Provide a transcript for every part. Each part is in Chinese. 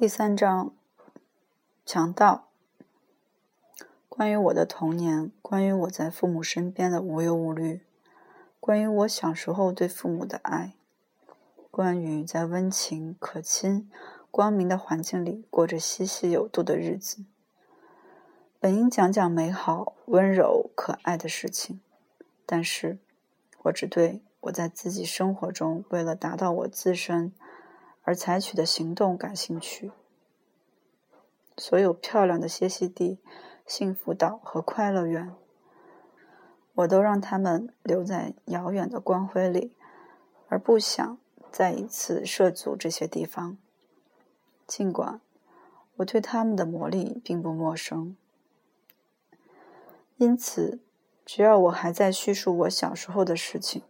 第三章，强盗。关于我的童年，关于我在父母身边的无忧无虑，关于我小时候对父母的爱，关于在温情、可亲、光明的环境里过着嬉戏有度的日子。本应讲讲美好、温柔、可爱的事情，但是，我只对我在自己生活中为了达到我自身。而采取的行动感兴趣。所有漂亮的歇息地、幸福岛和快乐园，我都让他们留在遥远的光辉里，而不想再一次涉足这些地方。尽管我对他们的魔力并不陌生，因此，只要我还在叙述我小时候的事情，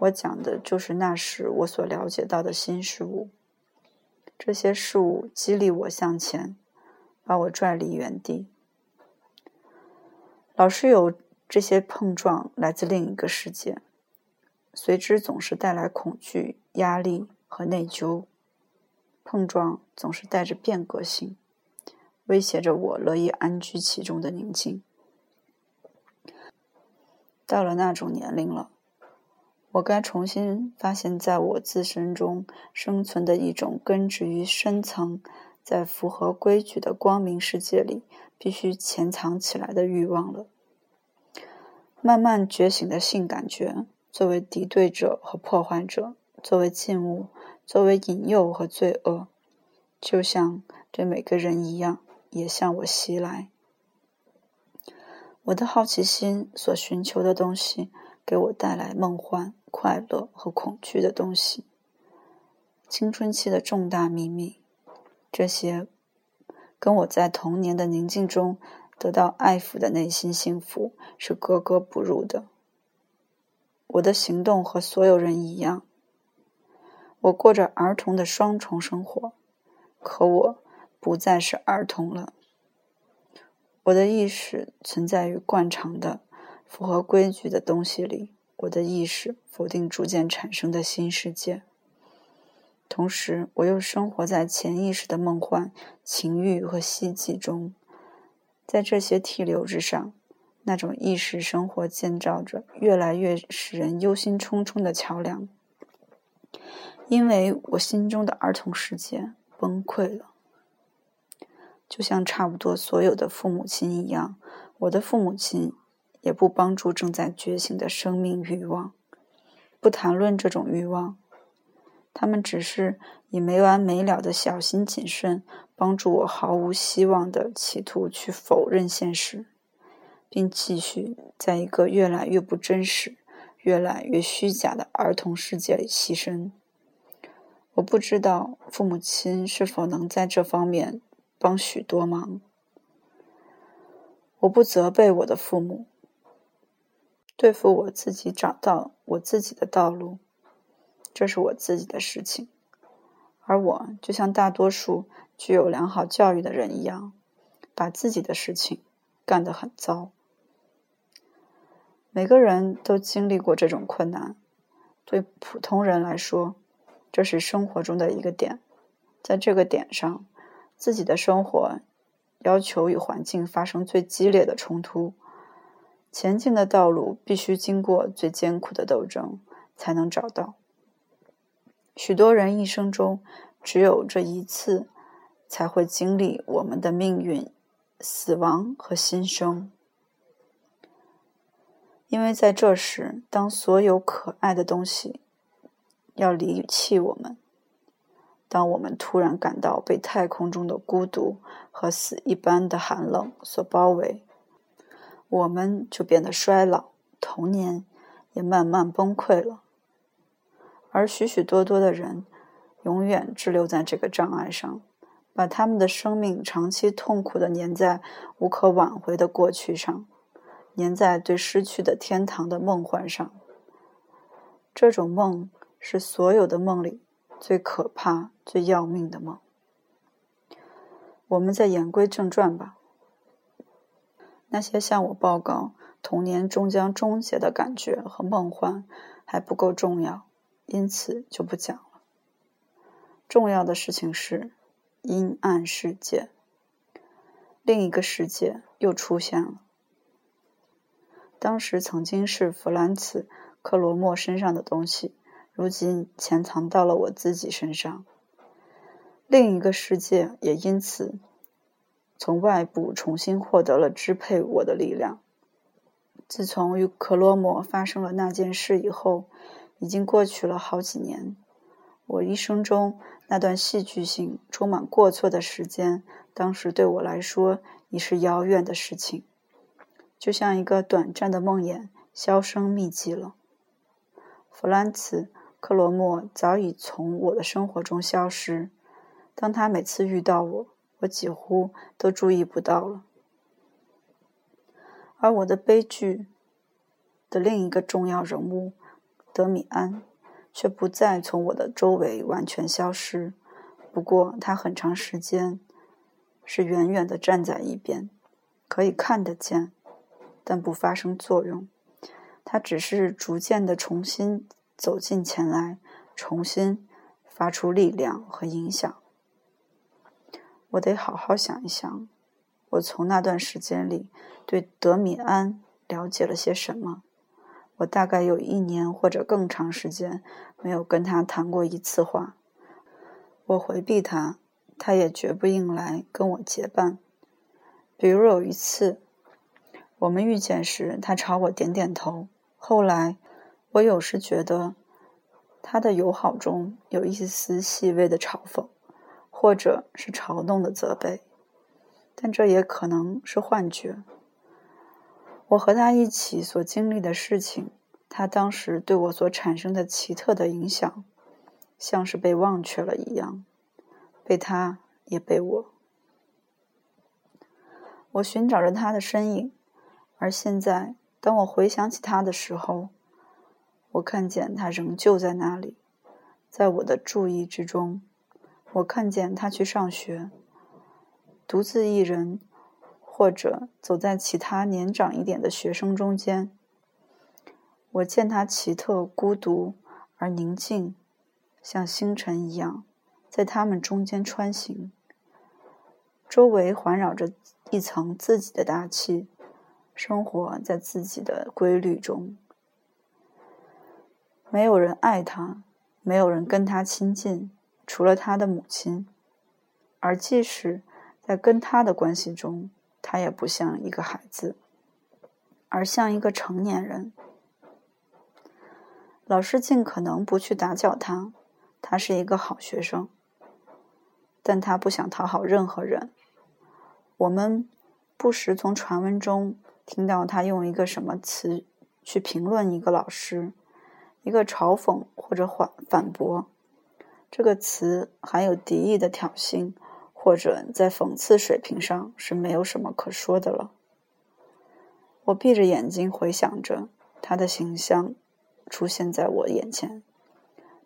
我讲的就是那时我所了解到的新事物。这些事物激励我向前，把我拽离原地。老是有这些碰撞来自另一个世界，随之总是带来恐惧、压力和内疚。碰撞总是带着变革性，威胁着我乐意安居其中的宁静。到了那种年龄了。我该重新发现，在我自身中生存的一种根植于深层、在符合规矩的光明世界里必须潜藏起来的欲望了。慢慢觉醒的性感觉，作为敌对者和破坏者，作为禁物，作为引诱和罪恶，就像对每个人一样，也向我袭来。我的好奇心所寻求的东西，给我带来梦幻。快乐和恐惧的东西，青春期的重大秘密，这些跟我在童年的宁静中得到爱抚的内心幸福是格格不入的。我的行动和所有人一样，我过着儿童的双重生活，可我不再是儿童了。我的意识存在于惯常的、符合规矩的东西里。我的意识否定逐渐产生的新世界，同时我又生活在潜意识的梦幻、情欲和希冀中。在这些替流之上，那种意识生活建造着越来越使人忧心忡忡的桥梁。因为我心中的儿童世界崩溃了，就像差不多所有的父母亲一样，我的父母亲。也不帮助正在觉醒的生命欲望，不谈论这种欲望，他们只是以没完没了的小心谨慎帮助我毫无希望的企图去否认现实，并继续在一个越来越不真实、越来越虚假的儿童世界里牺牲。我不知道父母亲是否能在这方面帮许多忙。我不责备我的父母。对付我自己，找到我自己的道路，这是我自己的事情。而我就像大多数具有良好教育的人一样，把自己的事情干得很糟。每个人都经历过这种困难。对普通人来说，这是生活中的一个点，在这个点上，自己的生活要求与环境发生最激烈的冲突。前进的道路必须经过最艰苦的斗争，才能找到。许多人一生中只有这一次，才会经历我们的命运、死亡和新生。因为在这时，当所有可爱的东西要离弃我们，当我们突然感到被太空中的孤独和死一般的寒冷所包围。我们就变得衰老，童年也慢慢崩溃了，而许许多多的人永远滞留在这个障碍上，把他们的生命长期痛苦的粘在无可挽回的过去上，粘在对失去的天堂的梦幻上。这种梦是所有的梦里最可怕、最要命的梦。我们再言归正传吧。那些向我报告童年终将终结的感觉和梦幻还不够重要，因此就不讲了。重要的事情是，阴暗世界。另一个世界又出现了。当时曾经是弗兰茨·克罗莫身上的东西，如今潜藏到了我自己身上。另一个世界也因此从外部重新获得了支配我的力量。自从与克罗莫发生了那件事以后，已经过去了好几年。我一生中那段戏剧性、充满过错的时间，当时对我来说已是遥远的事情。就像一个短暂的梦魇，销声匿迹了。弗兰茨·克罗莫早已从我的生活中消失。当他每次遇到我，我几乎都注意不到了。而我的悲剧的另一个重要人物德米安，却不再从我的周围完全消失。不过，他很长时间是远远地站在一边，可以看得见。但不发生作用，他只是逐渐的重新走近前来，重新发出力量和影响。我得好好想一想，我从那段时间里对德米安了解了些什么。我大概有一年或者更长时间没有跟他谈过一次话。我回避他，他也绝不应来跟我结伴。比如有一次。我们遇见时，他朝我点点头。后来，我有时觉得他的友好中有一丝细微的嘲讽，或者是嘲弄的责备，但这也可能是幻觉。我和他一起所经历的事情，他当时对我所产生的奇特的影响，像是被忘却了一样，被他也被我。我寻找着他的身影。而现在，当我回想起他的时候，我看见他仍旧在那里，在我的注意之中。我看见他去上学，独自一人，或者走在其他年长一点的学生中间。我见他奇特、孤独而宁静，像星辰一样，在他们中间穿行，周围环绕着一层自己的大气。生活在自己的规律中，没有人爱他，没有人跟他亲近，除了他的母亲。而即使在跟他的关系中，他也不像一个孩子，而像一个成年人。老师尽可能不去打搅他，他是一个好学生，但他不想讨好任何人。我们不时从传闻中。听到他用一个什么词去评论一个老师，一个嘲讽或者反反驳，这个词含有敌意的挑衅，或者在讽刺水平上是没有什么可说的了。我闭着眼睛回想着他的形象出现在我眼前，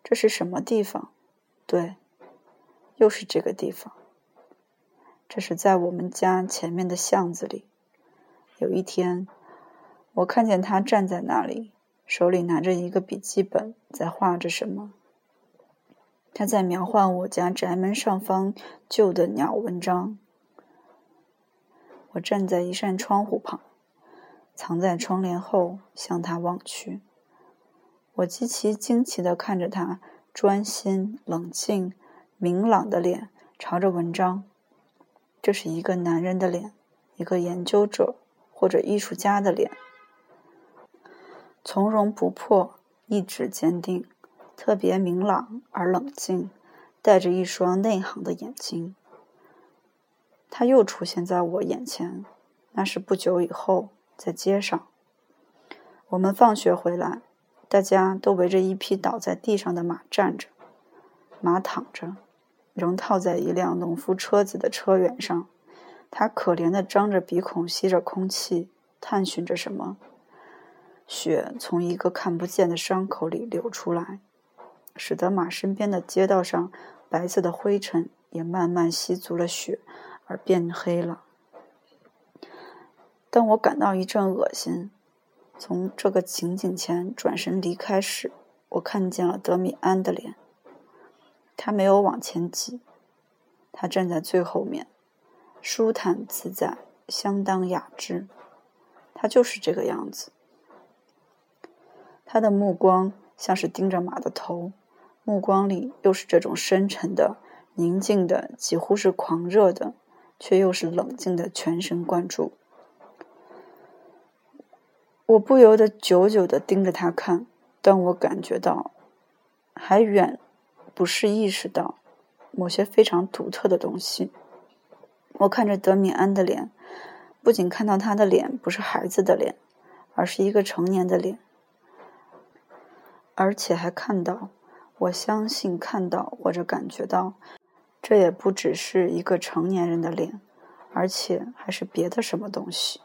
这是什么地方？对，又是这个地方。这是在我们家前面的巷子里。有一天，我看见他站在那里，手里拿着一个笔记本，在画着什么。他在描画我家宅门上方旧的鸟文章。我站在一扇窗户旁，藏在窗帘后，向他望去。我极其惊奇地看着他专心、冷静、明朗的脸，朝着文章。这是一个男人的脸，一个研究者。或者艺术家的脸，从容不迫，意志坚定，特别明朗而冷静，带着一双内行的眼睛。他又出现在我眼前，那是不久以后在街上。我们放学回来，大家都围着一匹倒在地上的马站着，马躺着，仍套在一辆农夫车子的车辕上。他可怜的张着鼻孔，吸着空气，探寻着什么。血从一个看不见的伤口里流出来，使得马身边的街道上白色的灰尘也慢慢吸足了血，而变黑了。当我感到一阵恶心，从这个情景前转身离开时，我看见了德米安的脸。他没有往前挤，他站在最后面，舒坦自在，相当雅致。他就是这个样子。他的目光像是盯着马的头，目光里又是这种深沉的、宁静的，几乎是狂热的，却又是冷静的全神贯注。我不由得久久地盯着他看，但我感觉到，还远不是意识到某些非常独特的东西。我看着德米安的脸，不仅看到他的脸不是孩子的脸，而是一个成年的脸，而且还看到，我相信看到或者感觉到，这也不只是一个成年人的脸，而且还是别的什么东西。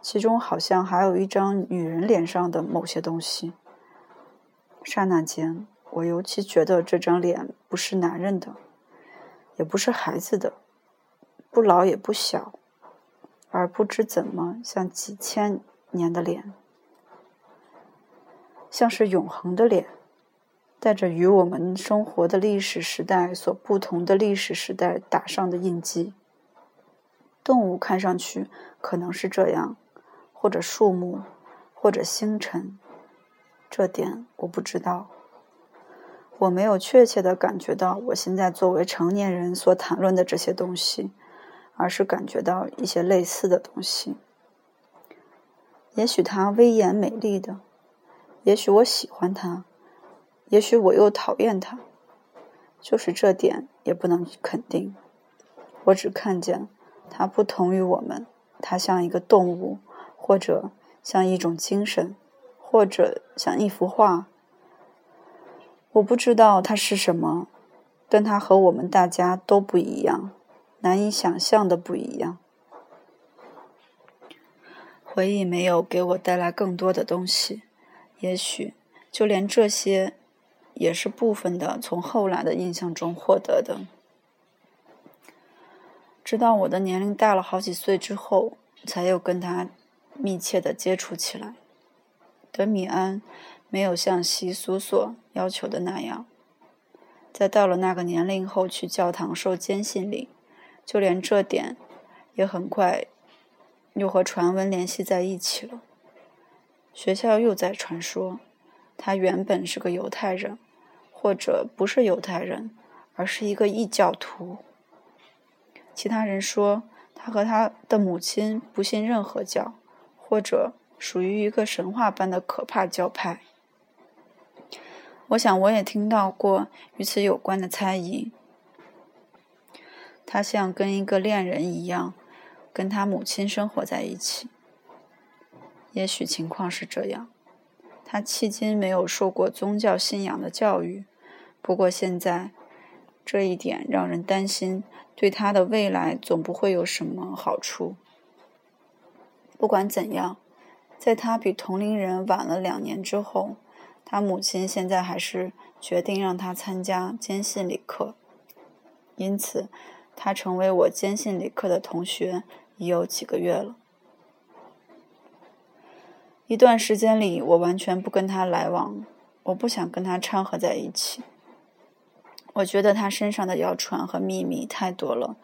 其中好像还有一张女人脸上的某些东西。刹那间，我尤其觉得这张脸不是男人的，也不是孩子的，不老也不小，而不知怎么像几千年的脸，像是永恒的脸，带着与我们生活的历史时代所不同的历史时代打上的印记。动物看上去可能是这样。或者树木，或者星辰，这点我不知道。我没有确切的感觉到我现在作为成年人所谈论的这些东西，而是感觉到一些类似的东西。也许它威严美丽的，也许我喜欢它，也许我又讨厌他，就是这点也不能肯定。我只看见他不同于我们，他像一个动物。或者像一种精神，或者像一幅画。我不知道它是什么，但它和我们大家都不一样，难以想象的不一样。回忆没有给我带来更多的东西，也许就连这些，也是部分的从后来的印象中获得的。直到我的年龄大了好几岁之后，才又跟他。密切的接触起来。德米安没有像习俗所要求的那样，在到了那个年龄后去教堂受坚信礼，就连这点也很快又和传闻联系在一起了。学校又在传说，他原本是个犹太人，或者不是犹太人，而是一个异教徒。其他人说，他和他的母亲不信任何教。或者属于一个神话般的可怕教派。我想我也听到过与此有关的猜疑。他像跟一个恋人一样，跟他母亲生活在一起。也许情况是这样。他迄今没有受过宗教信仰的教育，不过现在这一点让人担心，对他的未来总不会有什么好处。不管怎样，在他比同龄人晚了两年之后，他母亲现在还是决定让他参加坚信礼课。因此，他成为我坚信礼课的同学已有几个月了。一段时间里，我完全不跟他来往，我不想跟他掺和在一起。我觉得他身上的谣传和秘密太多了，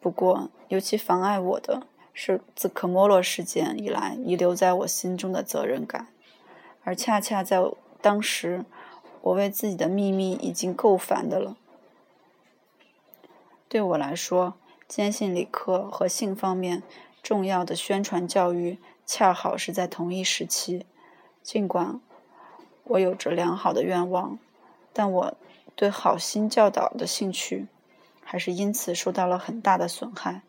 不过尤其妨碍我的。是自科莫洛事件以来遗留在我心中的责任感，而恰恰在当时，我为自己的秘密已经够烦的了。对我来说，坚信理科和性方面重要的宣传教育恰好是在同一时期。尽管我有着良好的愿望，但我对好心教导的兴趣还是因此受到了很大的损害。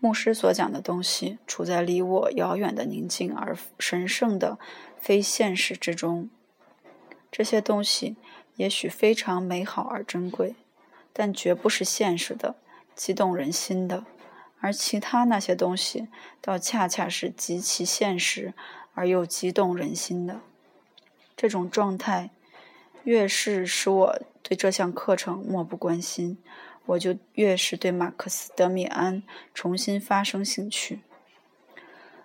牧师所讲的东西处在离我遥远的宁静而神圣的非现实之中。这些东西也许非常美好而珍贵，但绝不是现实的、激动人心的。而其他那些东西，倒恰恰是极其现实而又激动人心的。这种状态，越是使我对这项课程漠不关心。我就越是对马克思·德米安重新发生兴趣，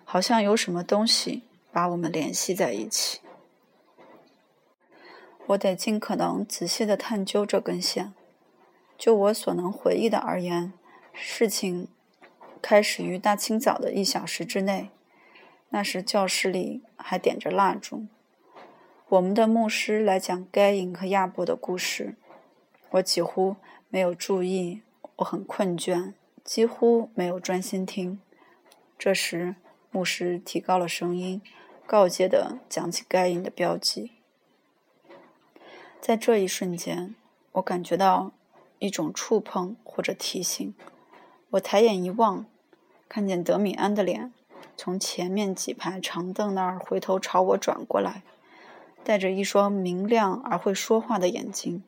好像有什么东西把我们联系在一起。我得尽可能仔细的探究这根线。就我所能回忆的而言，事情开始于大清早的一小时之内。那时教室里还点着蜡烛，我们的牧师来讲该隐和亚伯的故事。我几乎没有注意，我很困倦，几乎没有专心听。这时，牧师提高了声音，告诫地讲起该隐的标记。在这一瞬间，我感觉到。一种触碰或者提醒，我抬眼一望，看见德米安的脸从前面几排长凳那儿回头朝我转过来，带着一双明亮而会说话的眼睛，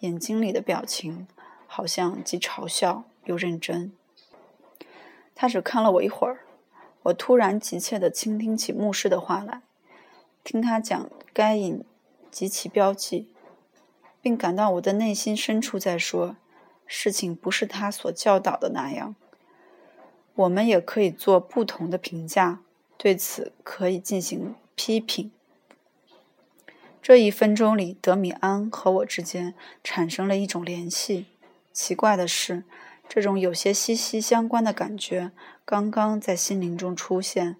眼睛里的表情好像既嘲笑又认真。他只看了我一会儿，我突然急切地倾听起牧师的话来，听他讲该隐及其标记。并感到我的内心深处在说：“事情不是他所教导的那样。”我们也可以做不同的评价，对此可以进行批评。这一分钟里，德米安和我之间产生了一种联系。奇怪的是，这种有些息息相关的感觉刚刚在心灵中出现，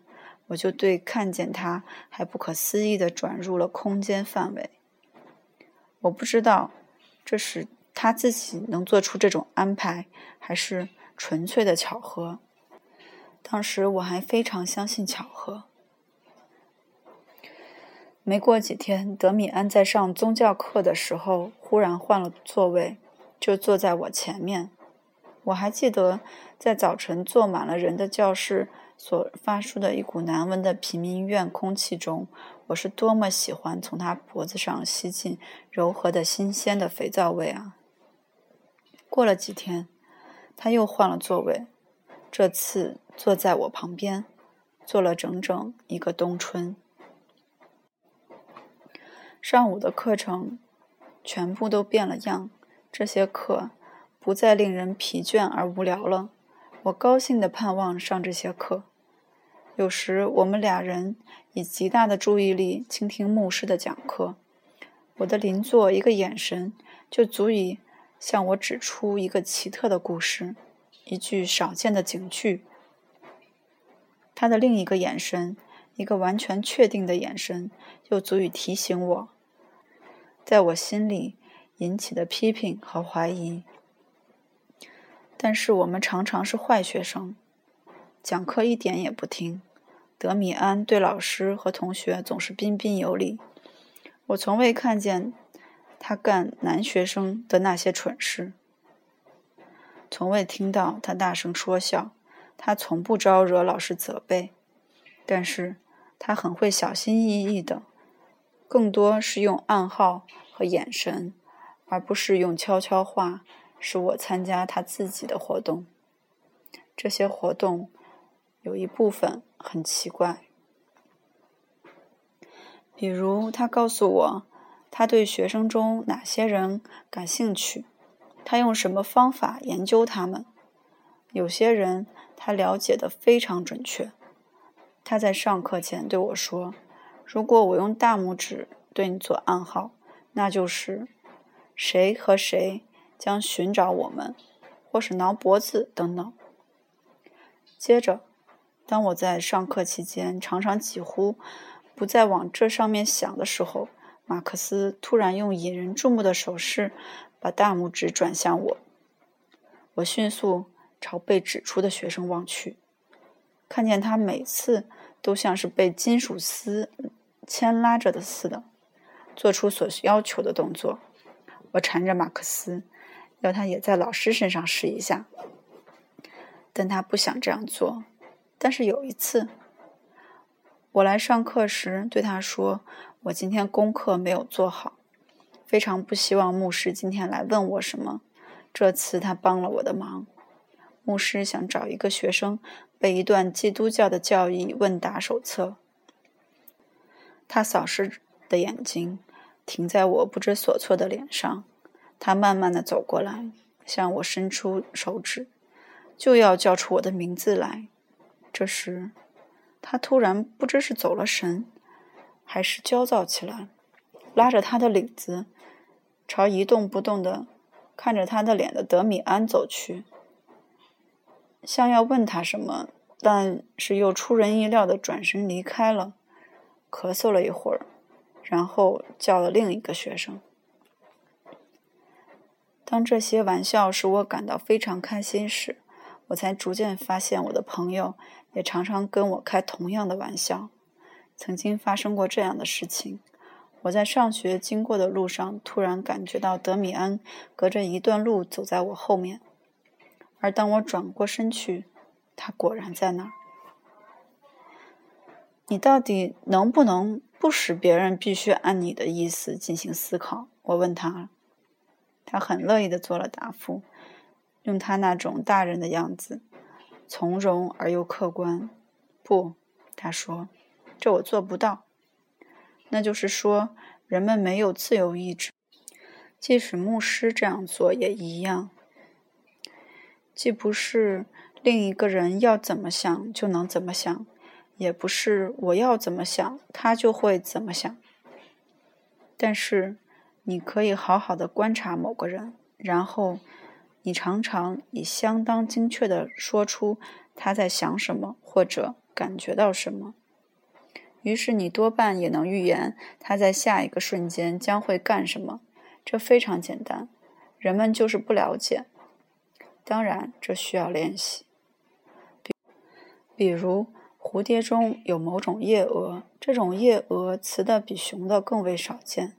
我就对看见他还不可思议地转入了空间范围。我不知道，这是他自己能做出这种安排，还是纯粹的巧合。当时我还非常相信巧合。没过几天，德米安在上宗教课的时候忽然换了座位，就坐在我前面。我还记得，在早晨坐满了人的教室所发出的一股难闻的平民院空气中。我是多么喜欢从他脖子上吸进柔和的新鲜的肥皂味啊！过了几天，他又换了座位，这次坐在我旁边，坐了整整一个冬春。上午的课程全部都变了样，这些课不再令人疲倦而无聊了。我高兴地盼望上这些课。有时我们俩人以极大的注意力倾听牧师的讲课，我的邻座一个眼神就足以向我指出一个奇特的故事，一句少见的警句。他的另一个眼神，一个完全确定的眼神，又足以提醒我，在我心里引起的批评和怀疑。但是我们常常是坏学生。讲课一点也不听，德米安对老师和同学总是彬彬有礼。我从未看见他干男学生的那些蠢事，从未听到他大声说笑。他从不招惹老师责备，但是他很会小心翼翼的，更多是用暗号和眼神，而不是用悄悄话使我参加他自己的活动。这些活动。有一部分很奇怪，比如他告诉我他对学生中哪些人感兴趣，他用什么方法研究他们。有些人他了解的非常准确。他在上课前对我说：“如果我用大拇指对你做暗号，那就是谁和谁将寻找我们，或是挠脖子等等。”接着。当我在上课期间常常几乎不再往这上面想的时候，马克思突然用引人注目的手势把大拇指转向我。我迅速朝被指出的学生望去，看见他每次都像是被金属丝牵拉着的似的，做出所要求的动作。我缠着马克思，要他也在老师身上试一下，但他不想这样做。但是有一次，我来上课时对他说：“我今天功课没有做好，非常不希望牧师今天来问我什么。”这次他帮了我的忙。牧师想找一个学生背一段基督教的教义问答手册。他扫视的眼睛停在我不知所措的脸上。他慢慢的走过来，向我伸出手指，就要叫出我的名字来。这时，他突然不知是走了神，还是焦躁起来，拉着他的领子，朝一动不动的看着他的脸的德米安走去，像要问他什么，但是又出人意料的转身离开了，咳嗽了一会儿，然后叫了另一个学生。当这些玩笑使我感到非常开心时，我才逐渐发现我的朋友也常常跟我开同样的玩笑。曾经发生过这样的事情：我在上学经过的路上，突然感觉到德米安隔着一段路走在我后面，而当我转过身去，他果然在那儿。你到底能不能不使别人必须按你的意思进行思考？我问他。他很乐意的做了答复，用他那种大人的样子，从容而又客观。不，他说，这我做不到。那就是说，人们没有自由意志，即使牧师这样做也一样。既不是另一个人要怎么想就能怎么想，也不是我要怎么想他就会怎么想。但是。你可以好好的观察某个人，然后你常常以相当精确的说出他在想什么或者感觉到什么，于是你多半也能预言他在下一个瞬间将会干什么。这非常简单，人们就是不了解。当然，这需要练习。比比如，蝴蝶中有某种夜蛾，这种夜蛾雌的比雄的更为少见。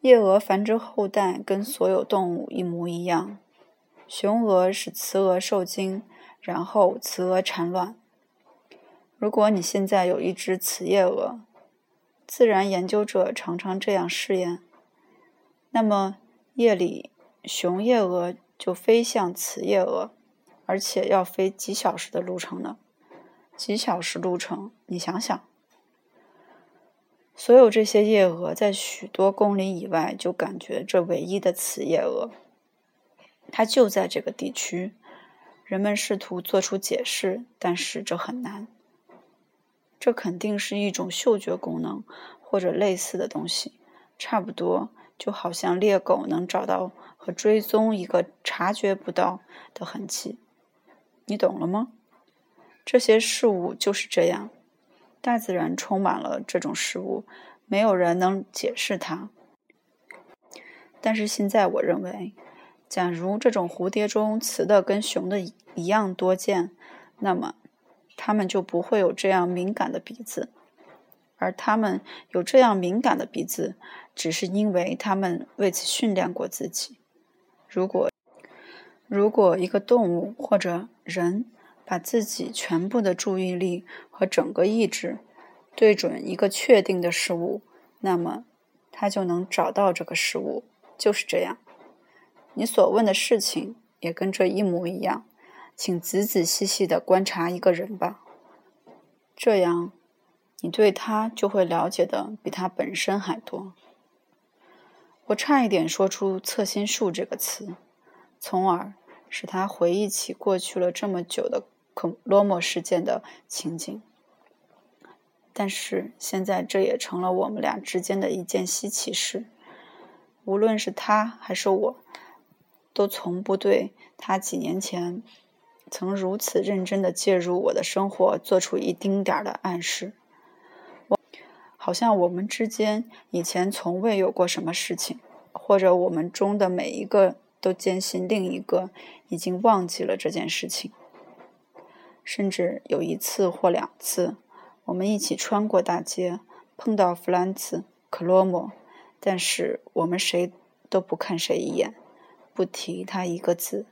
夜蛾繁殖后代跟所有动物一模一样，雄蛾使雌蛾受精，然后雌蛾产卵。如果你现在有一只雌夜蛾，自然研究者常常这样试验，那么夜里雄夜蛾就飞向雌夜蛾，而且要飞几小时的路程呢？几小时路程，你想想。所有这些夜蛾在许多公里以外就感觉这唯一的雌夜蛾，它就在这个地区。人们试图做出解释，但是这很难。这肯定是一种嗅觉功能或者类似的东西，差不多就好像猎狗能找到和追踪一个察觉不到的痕迹。你懂了吗？这些事物就是这样。大自然充满了这种事物，没有人能解释它。但是现在，我认为，假如这种蝴蝶中雌的跟雄的一样多见，那么它们就不会有这样敏感的鼻子。而它们有这样敏感的鼻子，只是因为它们为此训练过自己。如果如果一个动物或者人，把自己全部的注意力和整个意志对准一个确定的事物，那么他就能找到这个事物。就是这样。你所问的事情也跟这一模一样。请仔仔细细的观察一个人吧，这样你对他就会了解的比他本身还多。我差一点说出“侧心术”这个词，从而使他回忆起过去了这么久的。可罗莫事件的情景，但是现在这也成了我们俩之间的一件稀奇事。无论是他还是我，都从不对他几年前曾如此认真的介入我的生活做出一丁点儿的暗示。好像我们之间以前从未有过什么事情，或者我们中的每一个都坚信另一个已经忘记了这件事情。甚至有一次或两次，我们一起穿过大街，碰到弗兰茨·克罗莫，但是我们谁都不看谁一眼，不提他一个字。